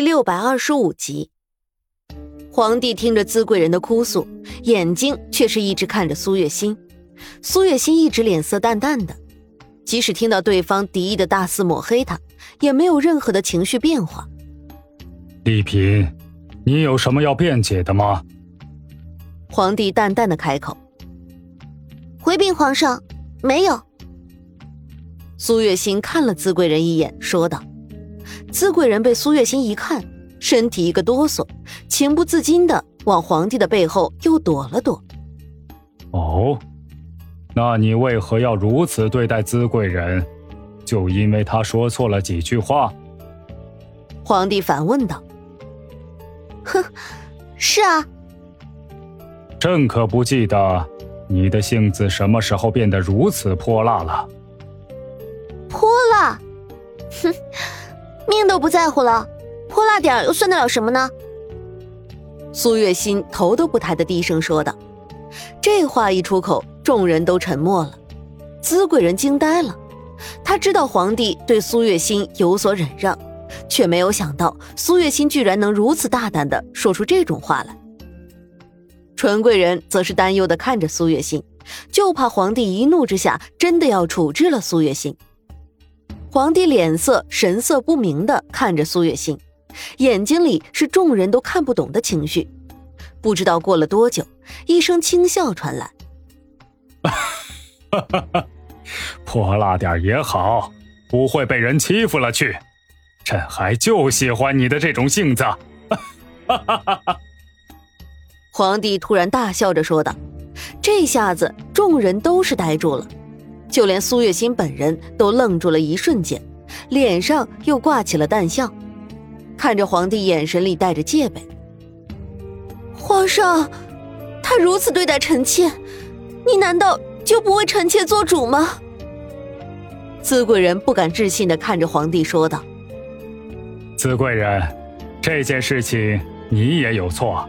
第六百二十五集，皇帝听着资贵人的哭诉，眼睛却是一直看着苏月心。苏月心一直脸色淡淡的，即使听到对方敌意的大肆抹黑他，也没有任何的情绪变化。丽嫔，你有什么要辩解的吗？皇帝淡淡的开口。回禀皇上，没有。苏月心看了资贵人一眼，说道。资贵人被苏月心一看，身体一个哆嗦，情不自禁的往皇帝的背后又躲了躲。哦，那你为何要如此对待资贵人？就因为他说错了几句话？皇帝反问道。哼，是啊。朕可不记得你的性子什么时候变得如此泼辣了。泼辣，哼。命都不在乎了，泼辣点又算得了什么呢？苏月心头都不抬的低声说道。这话一出口，众人都沉默了。资贵人惊呆了，他知道皇帝对苏月心有所忍让，却没有想到苏月心居然能如此大胆的说出这种话来。纯贵人则是担忧的看着苏月心，就怕皇帝一怒之下真的要处置了苏月心。皇帝脸色神色不明的看着苏月心，眼睛里是众人都看不懂的情绪。不知道过了多久，一声轻笑传来：“哈哈哈，泼辣点也好，不会被人欺负了去。朕还就喜欢你的这种性子。”皇帝突然大笑着说道：“这下子，众人都是呆住了。”就连苏月心本人都愣住了一瞬间，脸上又挂起了淡笑，看着皇帝，眼神里带着戒备。皇上，他如此对待臣妾，你难道就不为臣妾做主吗？资贵人不敢置信的看着皇帝说道：“资贵人，这件事情你也有错，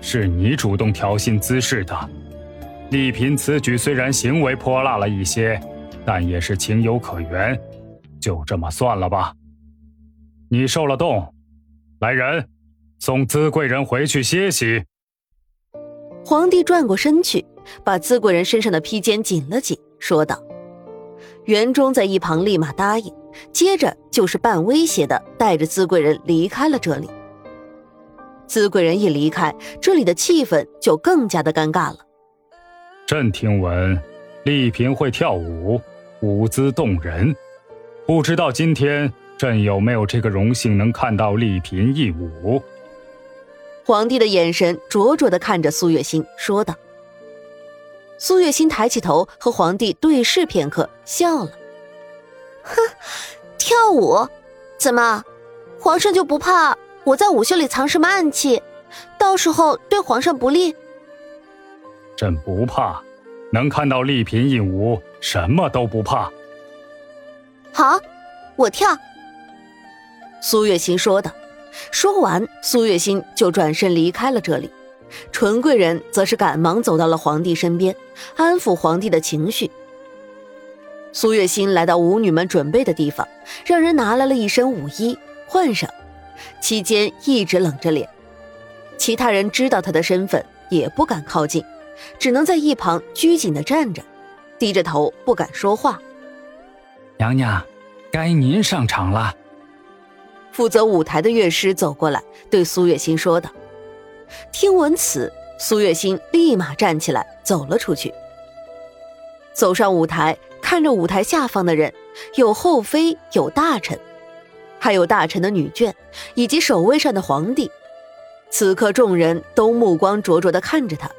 是你主动挑衅滋事的。”丽嫔此举虽然行为泼辣了一些，但也是情有可原，就这么算了吧。你受了冻，来人，送资贵人回去歇息。皇帝转过身去，把资贵人身上的披肩紧了紧，说道：“袁忠在一旁立马答应，接着就是半威胁的带着资贵人离开了这里。资贵人一离开，这里的气氛就更加的尴尬了。”朕听闻，丽嫔会跳舞，舞姿动人。不知道今天朕有没有这个荣幸，能看到丽嫔一舞？皇帝的眼神灼灼的看着苏月心，说道。苏月心抬起头，和皇帝对视片刻，笑了。哼，跳舞？怎么，皇上就不怕我在舞袖里藏什么暗器，到时候对皇上不利？朕不怕，能看到丽嫔一舞，什么都不怕。好，我跳。苏月心说道。说完，苏月心就转身离开了这里。纯贵人则是赶忙走到了皇帝身边，安抚皇帝的情绪。苏月心来到舞女们准备的地方，让人拿来了一身舞衣换上，期间一直冷着脸。其他人知道他的身份，也不敢靠近。只能在一旁拘谨的站着，低着头不敢说话。娘娘，该您上场了。负责舞台的乐师走过来，对苏月心说道。听闻此，苏月心立马站起来走了出去。走上舞台，看着舞台下方的人，有后妃，有大臣，还有大臣的女眷，以及守卫上的皇帝。此刻，众人都目光灼灼的看着他。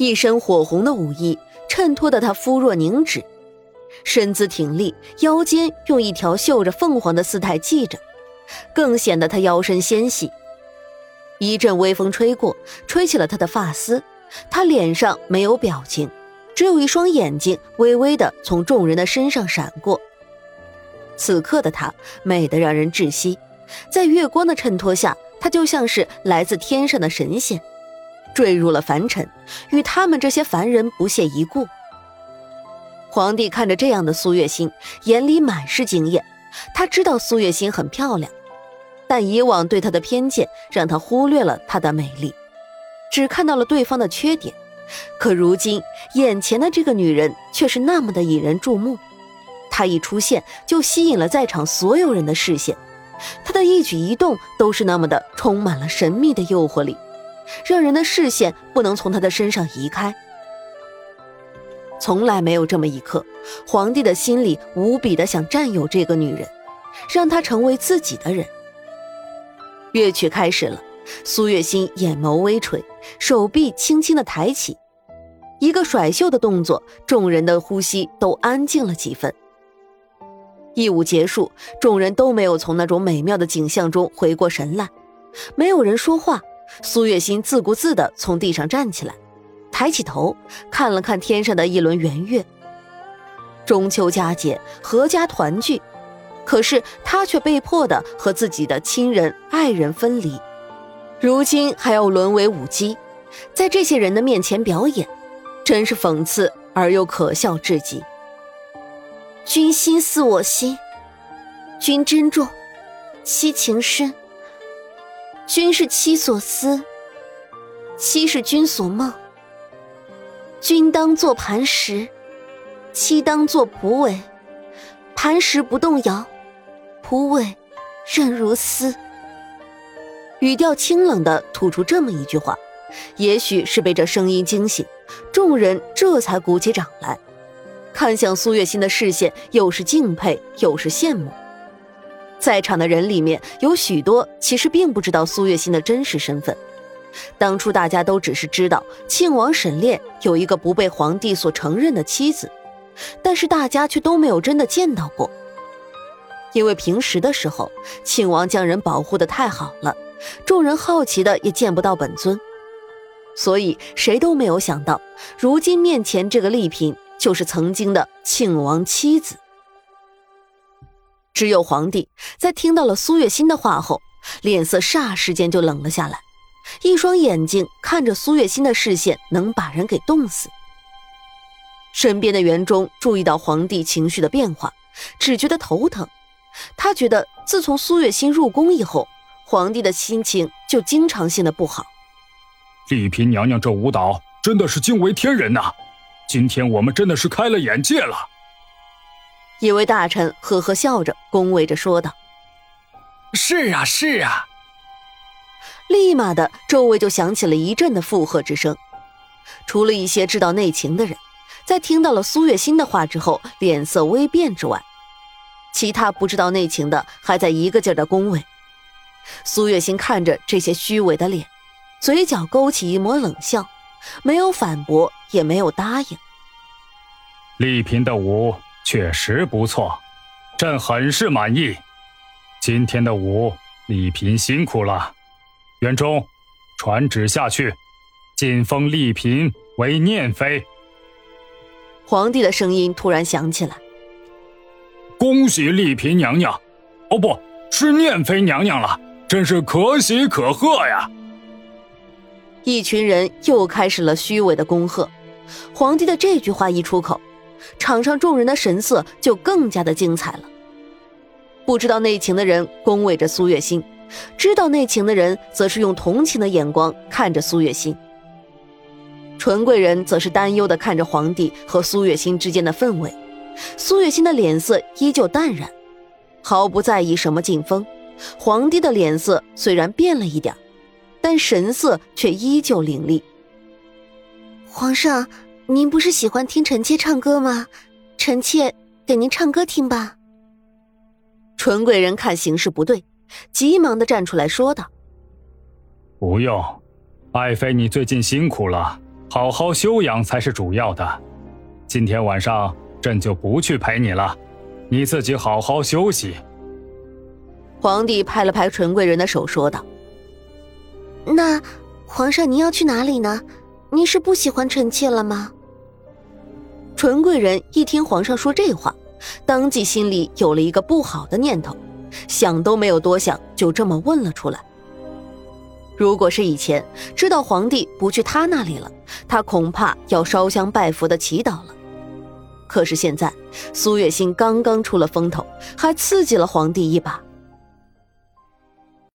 一身火红的舞衣衬托的她肤若凝脂，身姿挺立，腰间用一条绣着凤凰的丝带系着，更显得她腰身纤细。一阵微风吹过，吹起了她的发丝，她脸上没有表情，只有一双眼睛微微的从众人的身上闪过。此刻的她美得让人窒息，在月光的衬托下，她就像是来自天上的神仙。坠入了凡尘，与他们这些凡人不屑一顾。皇帝看着这样的苏月心，眼里满是惊艳。他知道苏月心很漂亮，但以往对她的偏见让他忽略了她的美丽，只看到了对方的缺点。可如今眼前的这个女人却是那么的引人注目，她一出现就吸引了在场所有人的视线，她的一举一动都是那么的充满了神秘的诱惑力，让人的视线不能从他的身上移开。从来没有这么一刻，皇帝的心里无比的想占有这个女人，让她成为自己的人。乐曲开始了，苏月心眼眸微垂，手臂轻轻的抬起，一个甩袖的动作，众人的呼吸都安静了几分。一舞结束，众人都没有从那种美妙的景象中回过神来，没有人说话。苏月心自顾自的从地上站起来。抬起头看了看天上的一轮圆月。中秋佳节，阖家团聚，可是他却被迫的和自己的亲人爱人分离，如今还要沦为舞姬，在这些人的面前表演，真是讽刺而又可笑至极。君心似我心，君珍重，惜情深。君是妻所思，妻是君所梦。君当作磐石，妻当作蒲苇。磐石不动摇，蒲苇韧如丝。语调清冷的吐出这么一句话，也许是被这声音惊醒，众人这才鼓起掌来，看向苏月心的视线又是敬佩又是羡慕。在场的人里面有许多其实并不知道苏月心的真实身份。当初大家都只是知道庆王沈炼有一个不被皇帝所承认的妻子，但是大家却都没有真的见到过。因为平时的时候，庆王将人保护的太好了，众人好奇的也见不到本尊，所以谁都没有想到，如今面前这个丽嫔就是曾经的庆王妻子。只有皇帝在听到了苏月心的话后，脸色霎时间就冷了下来。一双眼睛看着苏月心的视线，能把人给冻死。身边的袁忠注意到皇帝情绪的变化，只觉得头疼。他觉得自从苏月心入宫以后，皇帝的心情就经常性的不好。丽嫔娘娘这舞蹈真的是惊为天人呐！今天我们真的是开了眼界了。一位大臣呵呵笑着恭维着说道：“是啊，是啊。”立马的，周围就响起了一阵的附和之声。除了一些知道内情的人，在听到了苏月心的话之后，脸色微变之外，其他不知道内情的还在一个劲儿的恭维。苏月心看着这些虚伪的脸，嘴角勾起一抹冷笑，没有反驳，也没有答应。丽嫔的舞确实不错，朕很是满意。今天的舞，丽嫔辛苦了。元忠，传旨下去，晋封丽嫔为念妃。皇帝的声音突然响起来：“恭喜丽嫔娘娘，哦，不是念妃娘娘了，真是可喜可贺呀！”一群人又开始了虚伪的恭贺。皇帝的这句话一出口，场上众人的神色就更加的精彩了。不知道内情的人恭维着苏月心。知道内情的人，则是用同情的眼光看着苏月心；纯贵人则是担忧的看着皇帝和苏月心之间的氛围。苏月心的脸色依旧淡然，毫不在意什么进封。皇帝的脸色虽然变了一点，但神色却依旧凌厉。皇上，您不是喜欢听臣妾唱歌吗？臣妾给您唱歌听吧。纯贵人看形势不对。急忙的站出来说道：“不用，爱妃，你最近辛苦了，好好休养才是主要的。今天晚上朕就不去陪你了，你自己好好休息。”皇帝拍了拍纯贵人的手，说道：“那皇上您要去哪里呢？您是不喜欢臣妾了吗？”纯贵人一听皇上说这话，当即心里有了一个不好的念头。想都没有多想，就这么问了出来。如果是以前知道皇帝不去他那里了，他恐怕要烧香拜佛的祈祷了。可是现在，苏月心刚刚出了风头，还刺激了皇帝一把。